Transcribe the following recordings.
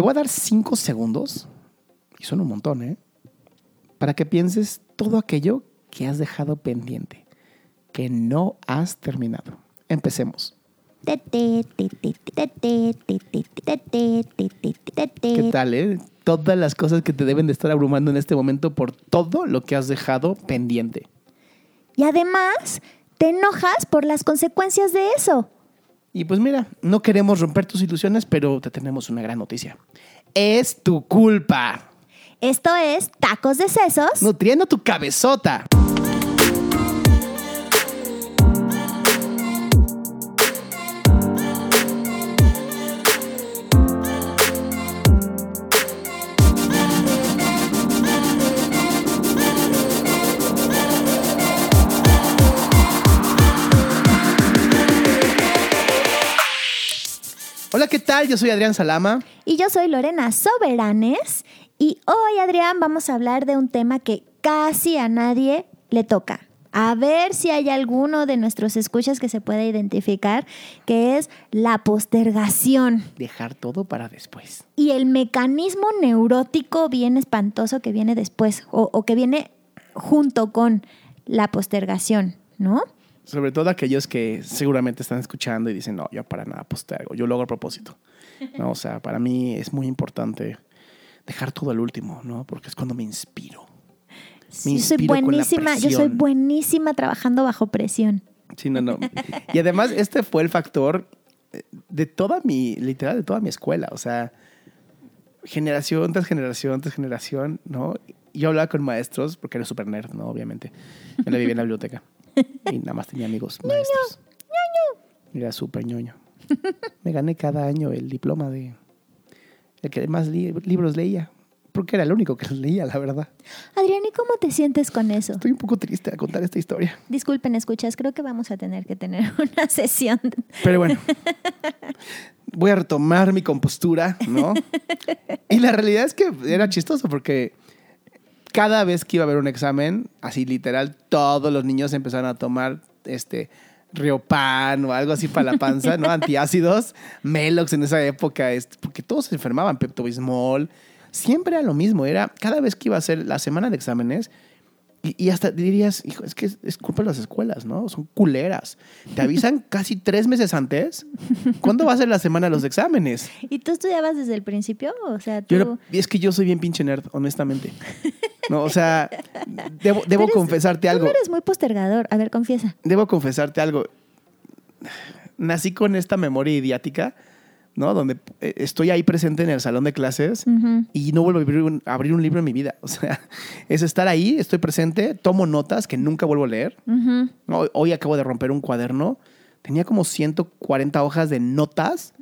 Te voy a dar cinco segundos, y son un montón, ¿eh? Para que pienses todo aquello que has dejado pendiente, que no has terminado. Empecemos. ¿Qué tal, eh? Todas las cosas que te deben de estar abrumando en este momento por todo lo que has dejado pendiente. Y además, te enojas por las consecuencias de eso. Y pues mira, no queremos romper tus ilusiones, pero te tenemos una gran noticia. Es tu culpa. Esto es Tacos de Sesos. Nutriendo tu cabezota. Tal? Yo soy Adrián Salama. Y yo soy Lorena Soberanes. Y hoy, Adrián, vamos a hablar de un tema que casi a nadie le toca. A ver si hay alguno de nuestros escuchas que se pueda identificar, que es la postergación. Dejar todo para después. Y el mecanismo neurótico bien espantoso que viene después, o, o que viene junto con la postergación, ¿no? Sobre todo aquellos que seguramente están escuchando y dicen, no, yo para nada postergo, yo lo hago a propósito. ¿No? O sea, para mí es muy importante dejar todo al último, ¿no? Porque es cuando me inspiro. Me sí, soy buenísima, yo soy buenísima trabajando bajo presión. Sí, no, no. Y además, este fue el factor de toda mi, literal, de toda mi escuela. O sea, generación tras generación tras generación, ¿no? Yo hablaba con maestros, porque era súper nerd, ¿no? Obviamente. Yo la vivía en la biblioteca. Y nada más tenía amigos maestros. ñoño. Era súper ñoño. Me gané cada año el diploma de el que más libros leía. Porque era el único que los leía, la verdad. Adrián, ¿y cómo te sientes con eso? Estoy un poco triste a contar esta historia. Disculpen, escuchas, creo que vamos a tener que tener una sesión. Pero bueno, voy a retomar mi compostura, ¿no? Y la realidad es que era chistoso porque cada vez que iba a haber un examen, así literal, todos los niños empezaron a tomar este Riopan o algo así para la panza, ¿no? Antiácidos, Melox en esa época, este, porque todos se enfermaban, Pepto-Bismol. Siempre era lo mismo, era cada vez que iba a ser la semana de exámenes, y, hasta dirías, hijo, es que es, culpa de las escuelas, ¿no? Son culeras. Te avisan casi tres meses antes. ¿Cuándo va a ser la semana de los exámenes? ¿Y tú estudiabas desde el principio? O sea, tú... es que yo soy bien pinche nerd, honestamente. No, o sea, debo, debo confesarte algo. Tú eres muy postergador. A ver, confiesa. Debo confesarte algo. Nací con esta memoria idiática ¿no? Donde eh, estoy ahí presente en el salón de clases y no vuelvo a abrir, un, libro en mi vida. O sea, es estar ahí, estoy presente, tomo notas que nunca vuelvo a leer. Hoy acabo de romper un cuaderno. Tenía como 140 hojas de notas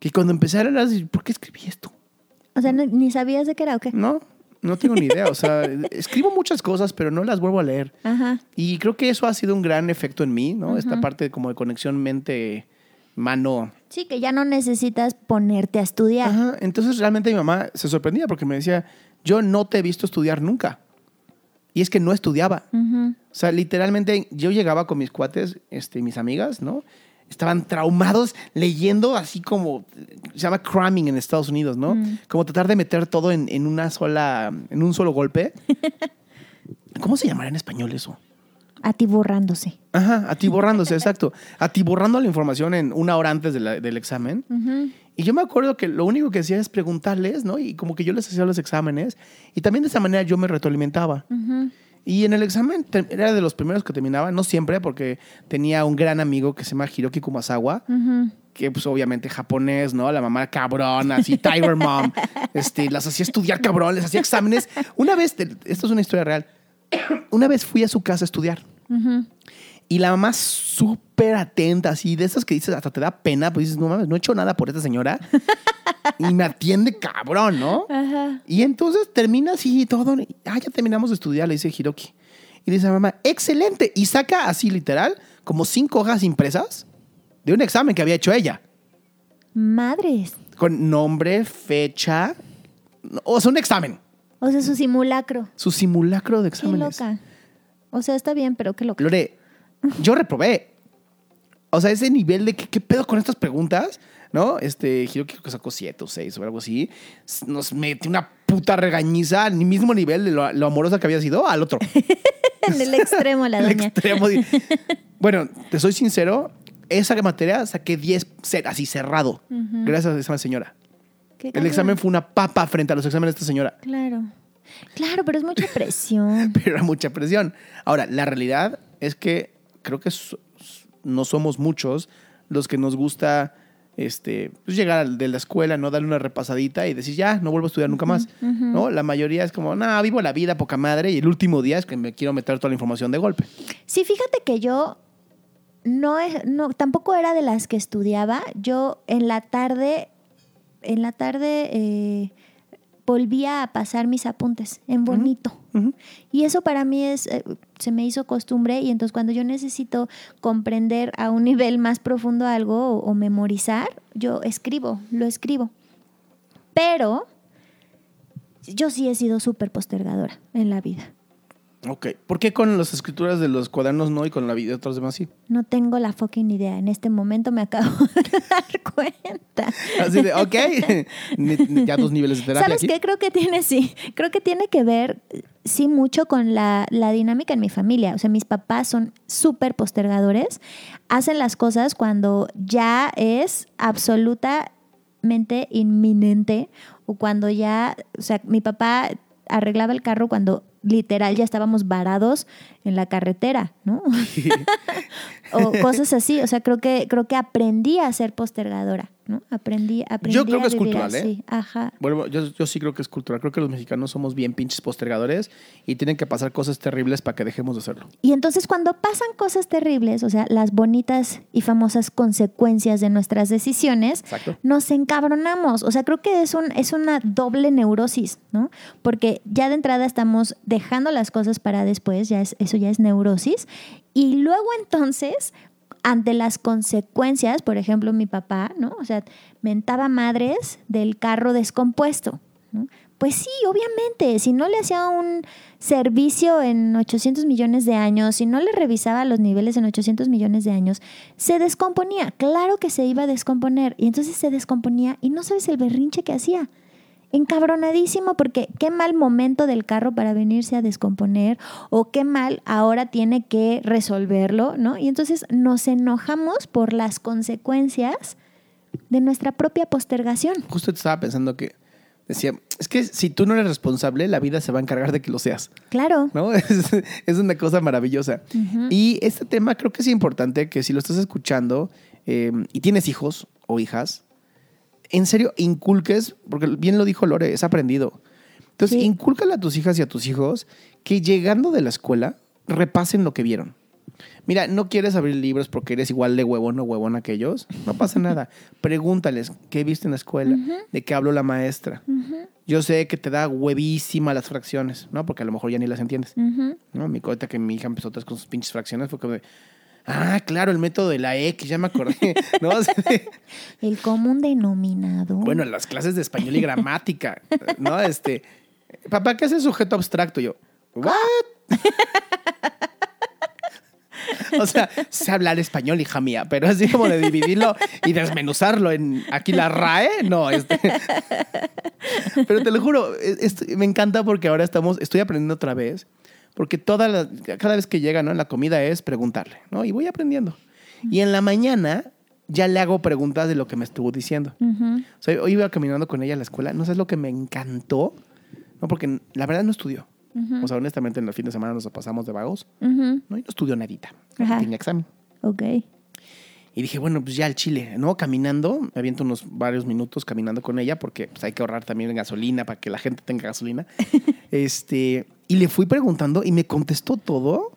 que cuando empecé a leer, ¿por qué escribí esto? O sea, ni sabías de qué era o qué. No, no tengo ni idea. O sea, escribo muchas cosas, pero no las vuelvo a leer. Y creo que eso ha sido un gran efecto en mí, ¿no? Esta parte como de conexión mente mano. Sí, que ya no necesitas ponerte a estudiar. Ajá. Entonces realmente mi mamá se sorprendía porque me decía, yo no te he visto estudiar nunca. Y es que no estudiaba. O sea, literalmente yo llegaba con mis cuates, este, mis amigas, ¿no? Estaban traumados leyendo así como, se llama cramming en Estados Unidos, ¿no? Como tratar de meter todo en, en, una sola, en un solo golpe. ¿Cómo se llamará en español eso? Atiborrándose. Ajá, atiborrándose, exacto. Atiborrando la información en una hora antes del examen. Y yo me acuerdo que lo único que hacía es preguntarles, ¿no? Y como que yo les hacía los exámenes. Y también de esa manera yo me retroalimentaba. Y en el examen era de los primeros que terminaba, no siempre, porque tenía un gran amigo que se llama Hiroki Kumasawa, que pues obviamente japonés, ¿no? La mamá cabrón, así, Tiger Mom. este, las hacía estudiar cabrón, les hacía exámenes. Una vez, esto es una historia real, una vez fui a su casa a estudiar. Y la mamá súper atenta, así, de esas que dices, hasta te da pena, pues dices, no mames, no he hecho nada por esta señora. y me atiende cabrón, ¿no? Y entonces termina así todo. Ah, ya terminamos de estudiar, le dice Hiroki. Y dice la mamá, excelente. Y saca así, literal, como cinco hojas impresas de un examen que había hecho ella. Madres. Con nombre, fecha. O sea, un examen. O sea, su simulacro. Su simulacro de exámenes. Qué loca. O sea, está bien, pero qué loca. Lore, yo reprobé. O sea, ese nivel de que, qué pedo con estas preguntas, ¿no? Este, Giro que sacó siete o seis o algo así. Nos metió una puta regañiza al mismo nivel de lo, lo amorosa que había sido al otro. en el extremo, la El doña. extremo. bueno, te soy sincero, esa materia saqué 10 cer- así cerrado. Gracias a esa señora. El cabrón. examen fue una papa frente a los exámenes de esta señora. Claro. Claro, pero es mucha presión. Pero era mucha presión. Ahora, la realidad es que creo que no somos muchos los que nos gusta este, pues llegar de la escuela, no darle una repasadita y decir, ya, no vuelvo a estudiar nunca más. ¿no? La mayoría es como, no, vivo la vida, poca madre, y el último día es que me quiero meter toda la información de golpe. Sí, fíjate que yo no, es- no tampoco era de las que estudiaba. Yo en la tarde, en la tarde eh, volvía a pasar mis apuntes en bonito. Y eso para mí es, eh, se me hizo costumbre y entonces cuando yo necesito comprender a un nivel más profundo algo o, o memorizar, yo escribo, lo escribo. Pero yo sí he sido súper postergadora en la vida. Ok. ¿Por qué con las escrituras de los cuadernos no y con la vida de otros demás sí? No tengo la fucking idea. En este momento me acabo de dar cuenta. Así de, ok, ya dos niveles de terapia ¿Sabes aquí. qué? Creo que tiene, sí, creo que tiene que ver, sí, mucho con la, la dinámica en mi familia. O sea, mis papás son súper postergadores. Hacen las cosas cuando ya es absolutamente inminente o cuando ya, o sea, mi papá arreglaba el carro cuando literal ya estábamos varados en la carretera, ¿no? o cosas así. O sea, creo que, creo que aprendí a ser postergadora, ¿no? Aprendí, aprendí Yo creo a que es cultural, ¿eh? así. Ajá. Bueno, yo, yo sí creo que es cultural. Creo que los mexicanos somos bien pinches postergadores y tienen que pasar cosas terribles para que dejemos de hacerlo. Y entonces cuando pasan cosas terribles, o sea, las bonitas y famosas consecuencias de nuestras decisiones, Exacto. nos encabronamos. O sea, creo que es, un, es una doble neurosis, ¿no? Porque ya de entrada estamos dejando las cosas para después, ya es, eso ya es neurosis. Y luego entonces, ante las consecuencias, por ejemplo, mi papá, ¿no? O sea, mentaba madres del carro descompuesto. Pues sí, obviamente, si no le hacía un servicio en 800 millones de años, si no le revisaba los niveles en 800 millones de años, se descomponía. Claro que se iba a descomponer. Y entonces se descomponía y no sabes el berrinche que hacía. Encabronadísimo porque qué mal momento del carro para venirse a descomponer o qué mal ahora tiene que resolverlo, ¿no? Y entonces nos enojamos por las consecuencias de nuestra propia postergación. Justo te estaba pensando que decía, es que si tú no eres responsable, la vida se va a encargar de que lo seas. Claro. ¿no? Es, es una cosa maravillosa. Y este tema creo que es importante que si lo estás escuchando eh, y tienes hijos o hijas, en serio, inculques, porque bien lo dijo Lore, es aprendido. Entonces, Sí. incúlcale a tus hijas y a tus hijos que llegando de la escuela repasen lo que vieron. Mira, no quieres abrir libros porque eres igual de huevón o huevón que ellos. No pasa nada. Pregúntales qué viste en la escuela, de qué habló la maestra. Yo sé que te da huevísima las fracciones, ¿no? Porque a lo mejor ya ni las entiendes. ¿no? Mi ahorita que mi hija empezó vez con sus pinches fracciones fue como de, ah, claro, el método de la X, ya me acordé, ¿no? El común denominador. bueno, las clases de español y gramática, ¿no? Este, papá, ¿qué es el sujeto abstracto? Yo, ¿what? O sea, sé hablar español, hija mía, pero así como de dividirlo y desmenuzarlo en aquí la RAE, no, este. Pero te lo juro, es- es- me encanta porque ahora estamos, estoy aprendiendo otra vez, porque toda la- cada vez que llega, ¿no? En la comida es preguntarle, ¿no? Y voy aprendiendo. Y en la mañana ya le hago preguntas de lo que me estuvo diciendo. Ujú. O sea, hoy iba caminando con ella a la escuela. No sabes lo que me encantó. No, porque la verdad no estudió. O sea, honestamente, en el fin de semana nos pasamos de vagos. Ujú. ¿no? Y no estudió nadita. Tenía examen. Ok. Y dije, bueno, pues ya al Chile, ¿no? Caminando, me aviento unos varios minutos caminando con ella porque pues, hay que ahorrar también en gasolina para que la gente tenga gasolina. este, y le fui preguntando y me contestó todo,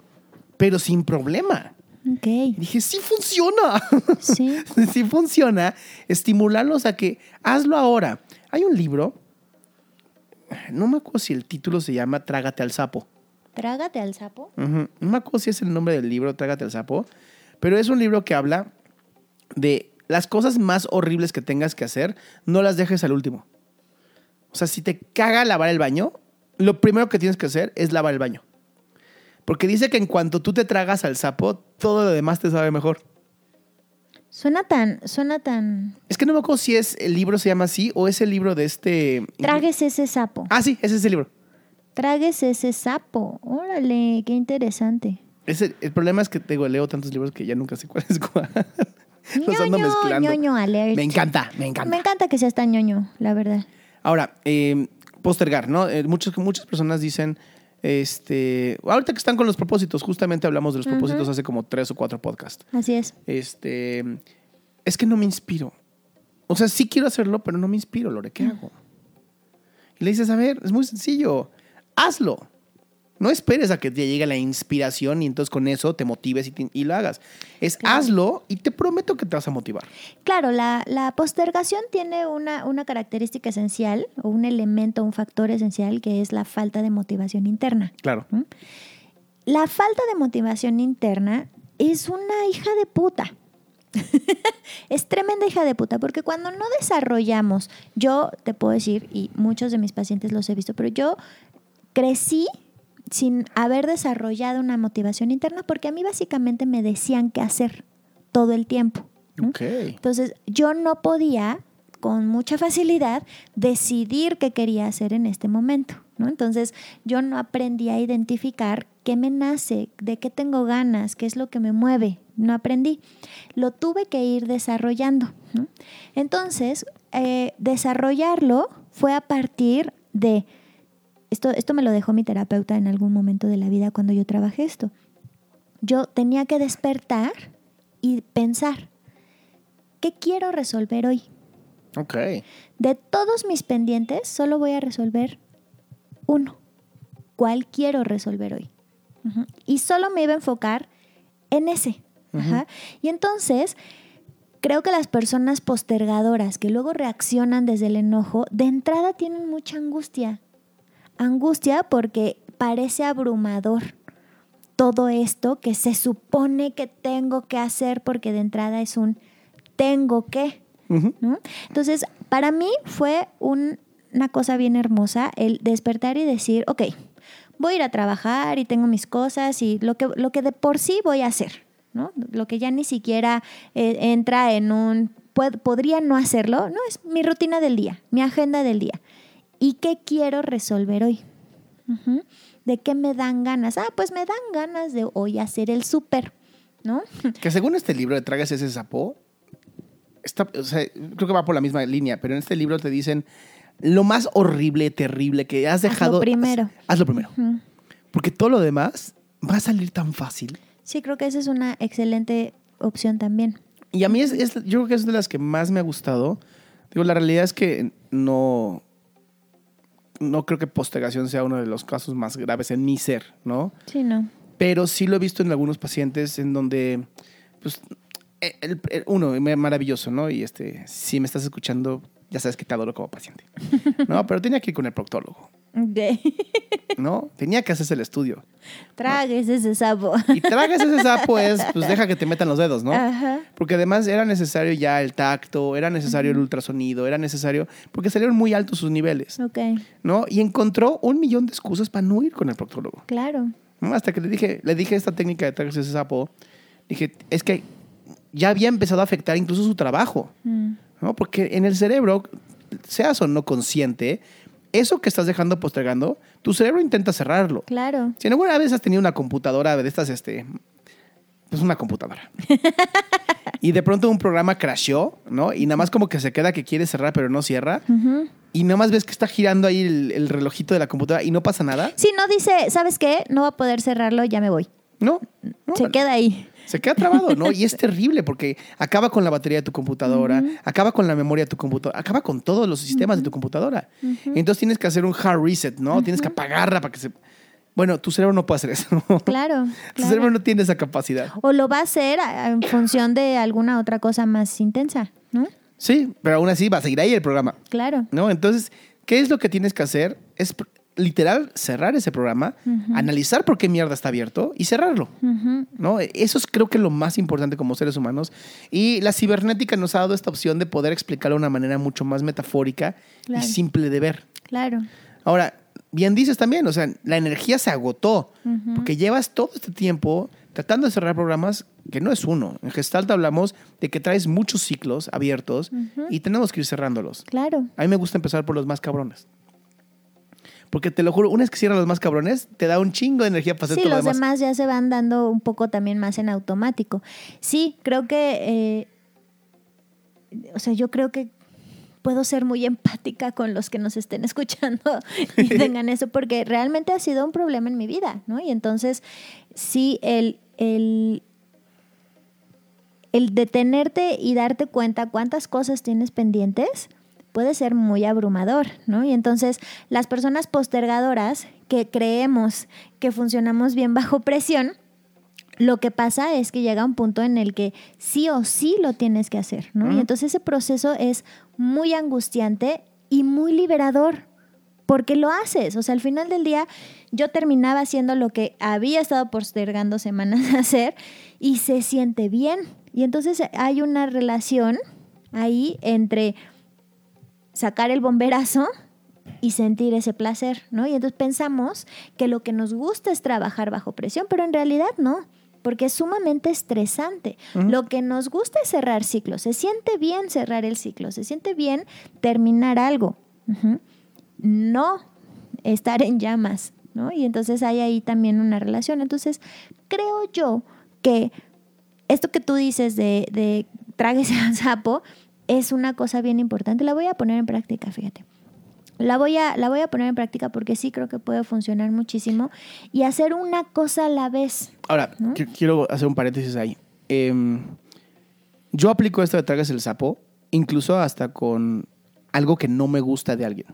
pero sin problema. Dije, sí funciona. Sí. sí funciona, estimularlos a que hazlo ahora. Hay un libro, no me acuerdo si el título se llama Trágate al sapo. Trágate al sapo. No me acuerdo si es el nombre del libro, Trágate al sapo, pero es un libro que habla de las cosas más horribles que tengas que hacer, no las dejes al último. O sea, si te caga lavar el baño, lo primero que tienes que hacer es lavar el baño. Porque dice que en cuanto tú te tragas al sapo, todo lo demás te sabe mejor. Suena tan, suena tan. Es que no me acuerdo si es el libro se llama así o es el libro de este. Tragues ese sapo. Ah, sí, ese es el libro. Tragues ese sapo. Órale, qué interesante. Ese- el problema es que te digo, leo tantos libros que ya nunca sé cuál es cuál. Los ando ñoño, mezclando. ñoño alert. Me encanta, me encanta. Me encanta que seas tan ñoño, la verdad. Ahora, eh, postergar, ¿no? Eh, muchas, muchas personas dicen, este, ahorita que están con los propósitos, justamente hablamos de los propósitos hace como tres o cuatro podcasts. Así es. Este, es que no me inspiro. O sea, sí quiero hacerlo, pero no me inspiro, Lore, ¿qué hago? Y le dices, a ver, es muy sencillo, hazlo. No esperes a que te llegue la inspiración y entonces con eso te motives y, te- y lo hagas. Es hazlo y te prometo que te vas a motivar. Claro, la, la postergación tiene una, una característica esencial o un elemento, un factor esencial que es la falta de motivación interna. Claro. La falta de motivación interna es una hija de puta. es tremenda hija de puta, porque cuando no desarrollamos, yo te puedo decir, y muchos de mis pacientes los he visto, pero yo crecí sin haber desarrollado una motivación interna porque a mí básicamente me decían qué hacer todo el tiempo. ¿no? Ok. Entonces, yo no podía con mucha facilidad decidir qué quería hacer en este momento, ¿no? Entonces, yo no aprendí a identificar qué me nace, de qué tengo ganas, qué es lo que me mueve, no aprendí. Lo tuve que ir desarrollando. ¿no? Entonces, eh, desarrollarlo fue a partir de, esto, esto me lo dejó mi terapeuta en algún momento de la vida cuando yo trabajé esto. Yo tenía que despertar y pensar, ¿qué quiero resolver hoy? Ok. De todos mis pendientes, solo voy a resolver uno. ¿Cuál quiero resolver hoy? Y solo me iba a enfocar en ese. Ajá. Y entonces, creo que las personas postergadoras que luego reaccionan desde el enojo, de entrada tienen mucha angustia. Angustia porque parece abrumador todo esto que se supone que tengo que hacer porque de entrada es un tengo que. ¿no? Entonces, para mí fue un- una cosa bien hermosa el despertar y decir, ok, voy a ir a trabajar y tengo mis cosas y lo que, lo que de por sí voy a hacer, ¿no? Lo que ya ni siquiera eh, entra en un, pued- podría no hacerlo, no, es mi rutina del día, mi agenda del día. ¿Y qué quiero resolver hoy? ¿De qué me dan ganas? Ah, pues me dan ganas de hoy hacer el súper, ¿no? Que según este libro de Tragas ese sapo, está, o sea, creo que va por la misma línea, pero en este libro te dicen lo más horrible, terrible que has Hazlo dejado. primero. haz- hazlo primero. Porque todo lo demás va a salir tan fácil. Sí, creo que esa es una excelente opción también. Y a mí es, es- yo creo que es de las que más me ha gustado. Digo, la realidad es que no, no creo que postergación sea uno de los casos más graves en mi ser, ¿no? Sí, no. Pero sí lo he visto en algunos pacientes en donde, pues, el- el- uno, maravilloso, ¿no? Y este, si me estás escuchando, ya sabes que te adoro como paciente. No, pero tenía que ir con el proctólogo, ¿no? Tenía que hacerse el estudio. Tragues ese sapo. Y tragas ese sapo es, pues deja que te metan los dedos, ¿no? Ajá. Porque además era necesario ya el tacto, era necesario el ultrasonido, era necesario, porque salieron muy altos sus niveles, Ok, ¿no? Y encontró un millón de excusas para no ir con el proctólogo. claro. ¿no? Hasta que le dije, le dije esta técnica de tragarse ese sapo, dije, es que ya había empezado a afectar incluso su trabajo, Mm, ¿no? Porque en el cerebro, seas o no consciente, eso que estás dejando postergando, tu cerebro intenta cerrarlo. Claro. Si alguna vez has tenido una computadora de estas, este, pues una computadora. y de pronto un programa crashó, ¿no? Y nada más como que se queda que quiere cerrar pero no cierra. Y nada más ves que está girando ahí el, el relojito de la computadora y no pasa nada. Si no dice, ¿sabes qué? No va a poder cerrarlo, ya me voy. No. no, Se queda ahí. Se queda trabado, ¿no? Y es terrible porque acaba con la batería de tu computadora, acaba con la memoria de tu computadora, acaba con todos los sistemas de tu computadora. Entonces tienes que hacer un hard reset, ¿no? Tienes que apagarla para que se... Bueno, tu cerebro no puede hacer eso. Claro. Tu claro. cerebro no tiene esa capacidad. O lo va a hacer a- en función de alguna otra cosa más intensa, ¿no? Sí, pero aún así va a seguir ahí el programa, Claro. ¿no? Entonces, ¿qué es lo que tienes que hacer? Es literal cerrar ese programa, analizar por qué mierda está abierto y cerrarlo. ¿no? Eso es creo que lo más importante como seres humanos. Y la cibernética nos ha dado esta opción de poder explicarlo de una manera mucho más metafórica Claro. y simple de ver. Claro. Ahora, bien dices también, o sea, la energía se agotó, porque llevas todo este tiempo tratando de cerrar programas que no es uno. En Gestalt hablamos de que traes muchos ciclos abiertos y tenemos que ir cerrándolos. Claro. A mí me gusta empezar por los más cabrones. Porque te lo juro, una vez que cierras los más cabrones, te da un chingo de energía para hacer Sí, todo lo los demás. demás ya se van dando un poco también más en automático. Sí, creo que, eh, o sea, yo creo que puedo ser muy empática con los que nos estén escuchando y tengan eso, porque realmente ha sido un problema en mi vida, ¿no? Y entonces, sí, el, el, el detenerte y darte cuenta cuántas cosas tienes pendientes puede ser muy abrumador, ¿no? Y entonces las personas postergadoras que creemos que funcionamos bien bajo presión, lo que pasa es que llega un punto en el que sí o sí lo tienes que hacer, ¿no? Y entonces ese proceso es muy angustiante y muy liberador, porque lo haces. O sea, al final del día yo terminaba haciendo lo que había estado postergando semanas a hacer y se siente bien. Y entonces hay una relación ahí entre sacar el bomberazo y sentir ese placer, ¿no? Y entonces pensamos que lo que nos gusta es trabajar bajo presión, pero en realidad no, porque es sumamente estresante. Lo que nos gusta es cerrar ciclos, se siente bien cerrar el ciclo, se siente bien terminar algo, no estar en llamas, ¿no? Y entonces hay ahí también una relación. Entonces, creo yo que esto que tú dices de, de tráguese al sapo es una cosa bien importante. La voy a poner en práctica, fíjate. La voy, a, la voy a poner en práctica porque sí creo que puede funcionar muchísimo y hacer una cosa a la vez. Ahora, quiero hacer un paréntesis ahí. Em, yo aplico esto de tragas el sapo, incluso hasta con algo que no me gusta de alguien.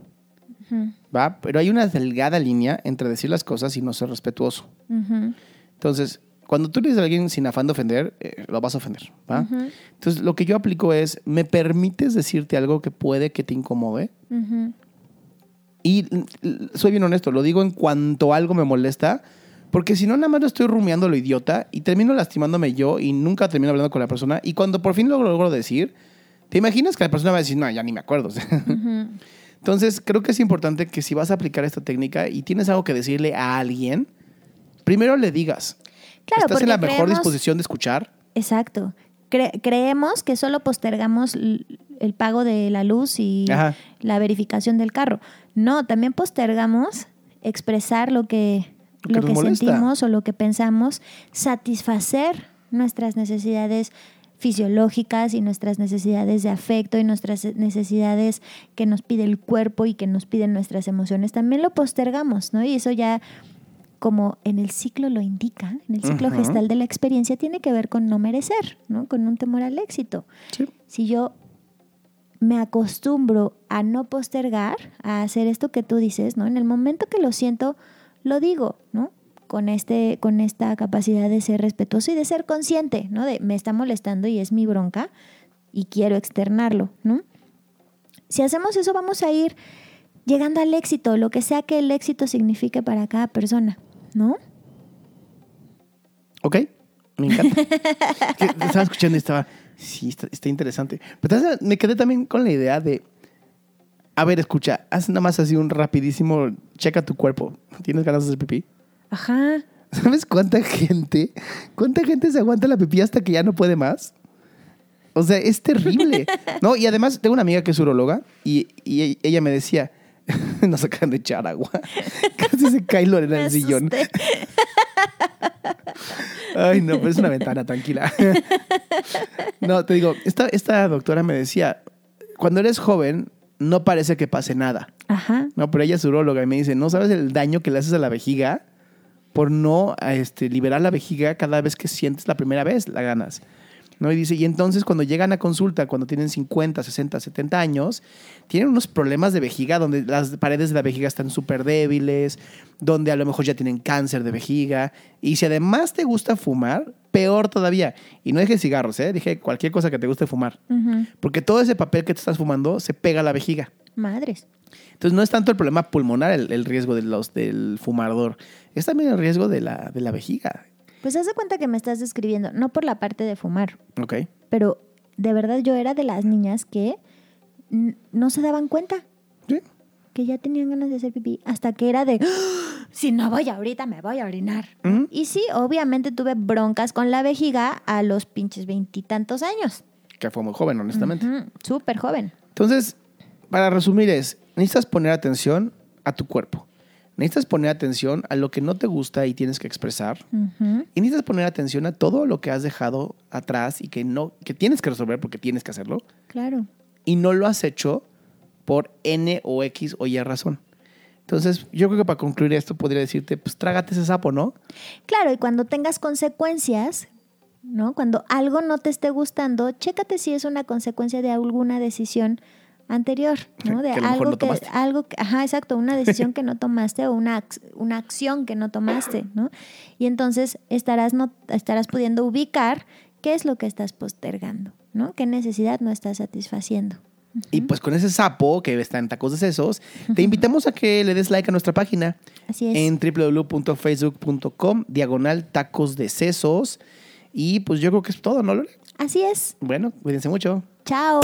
¿Va? Pero hay una delgada línea entre decir las cosas y no ser respetuoso. Entonces, cuando tú le dices a alguien sin afán de ofender, eh, lo vas a ofender. ¿va? ujú, Entonces, lo que yo aplico es, ¿me permites decirte algo que puede que te incomode? ujú. Y mm, soy bien honesto, lo digo en cuanto algo me molesta, porque si no, nada más lo estoy rumiando lo idiota y termino lastimándome yo y nunca termino hablando con la persona. Y cuando por fin lo logro decir, ¿te imaginas que la persona va a decir, no, ya ni me acuerdo? Ujú. Entonces, creo que es importante que si vas a aplicar esta técnica y tienes algo que decirle a alguien, primero le digas. Claro, ¿Estás en la mejor creemos- disposición de escuchar? Exacto. Cre- creemos que solo postergamos el pago de la luz y Ajá. la verificación del carro. No, también postergamos expresar lo que, Lo que lo que sentimos o lo que pensamos, satisfacer nuestras necesidades fisiológicas y nuestras necesidades de afecto y nuestras necesidades que nos pide el cuerpo y que nos piden nuestras emociones. También lo postergamos, ¿no? Y eso ya como en el ciclo lo indica, en el ciclo gestal de la experiencia, tiene que ver con no merecer, ¿no? Con un temor al éxito. Sí. Si yo me acostumbro a no postergar, a hacer esto que tú dices, ¿no? En el momento que lo siento, lo digo, ¿no? Con, este, con esta capacidad de ser respetuoso y de ser consciente, ¿no? De me está molestando y es mi bronca y quiero externarlo, ¿no? Si hacemos eso, vamos a ir llegando al éxito, lo que sea que el éxito signifique para cada persona, ¿no? Ok, me encanta. Que estaba escuchando y estaba, sí, está, está interesante. Pero ¿sabes? me quedé también con la idea de, a ver, escucha, haz nada más así un rapidísimo, checa tu cuerpo. ¿Tienes ganas de hacer pipí? Ajá. ¿Sabes cuánta gente, cuánta gente se aguanta la pipí hasta que ya no puede más? O sea, es terrible. No, y además tengo una amiga que es urologa y, y ella me decía, nos acaban de echar agua. Casi se cae Lorena en Me el sillón. Ay, no, pero es una ventana, tranquila. No, te digo, esta, esta doctora me decía, cuando eres joven, no parece que pase nada. Ajá. No, pero ella es uróloga y me dice, ¿no sabes el daño que le haces a la vejiga por no este, liberar la vejiga cada vez que sientes la primera vez la ganas? ¿No? Y dice, y entonces cuando llegan a consulta, cuando tienen 50, 60, 70 años, tienen unos problemas de vejiga donde las paredes de la vejiga están súper débiles, donde a lo mejor ya tienen cáncer de vejiga. Y si además te gusta fumar, peor todavía. Y no dije cigarros, ¿eh? dije cualquier cosa que te guste fumar. Porque todo ese papel que te estás fumando se pega a la vejiga. Madres. Entonces no es tanto el problema pulmonar el, el riesgo de los, del fumador, es también el riesgo de la, de la vejiga. Pues haz de cuenta que me estás describiendo, no por la parte de fumar, ¿Ok? pero de verdad yo era de las niñas que no se daban cuenta Sí. que ya tenían ganas de hacer pipí hasta que era de "¡Ah! si no voy ahorita, me voy a orinar. Y sí, obviamente tuve broncas con la vejiga a los pinches veintitantos años. Que fue muy joven, honestamente. Ujú, Súper joven. Entonces, para resumir es, necesitas poner atención a tu cuerpo. Necesitas poner atención a lo que no te gusta y tienes que expresar. Ujú. Y necesitas poner atención a todo lo que has dejado atrás y que no que tienes que resolver porque tienes que hacerlo Claro. y no lo has hecho por N o X o Y razón. Entonces, yo creo que para concluir esto podría decirte, pues trágate ese sapo, ¿no? Claro, y cuando tengas consecuencias, ¿no? Cuando algo no te esté gustando, chécate si es una consecuencia de alguna decisión anterior, ¿no? De Que algo no que, algo que- ajá, exacto, una decisión que no tomaste o una, una acción que no tomaste, ¿no? Y entonces estarás, no, estarás pudiendo ubicar qué es lo que estás postergando, ¿no? ¿Qué necesidad no estás satisfaciendo? Y pues con ese sapo que está en Tacos de Sesos, te invitamos a que le des like a nuestra página Así es. en www.facebook.com, diagonal tacos de sesos. Y pues yo creo que es todo, ¿no, Lore? Así es. Bueno, cuídense mucho. Chao.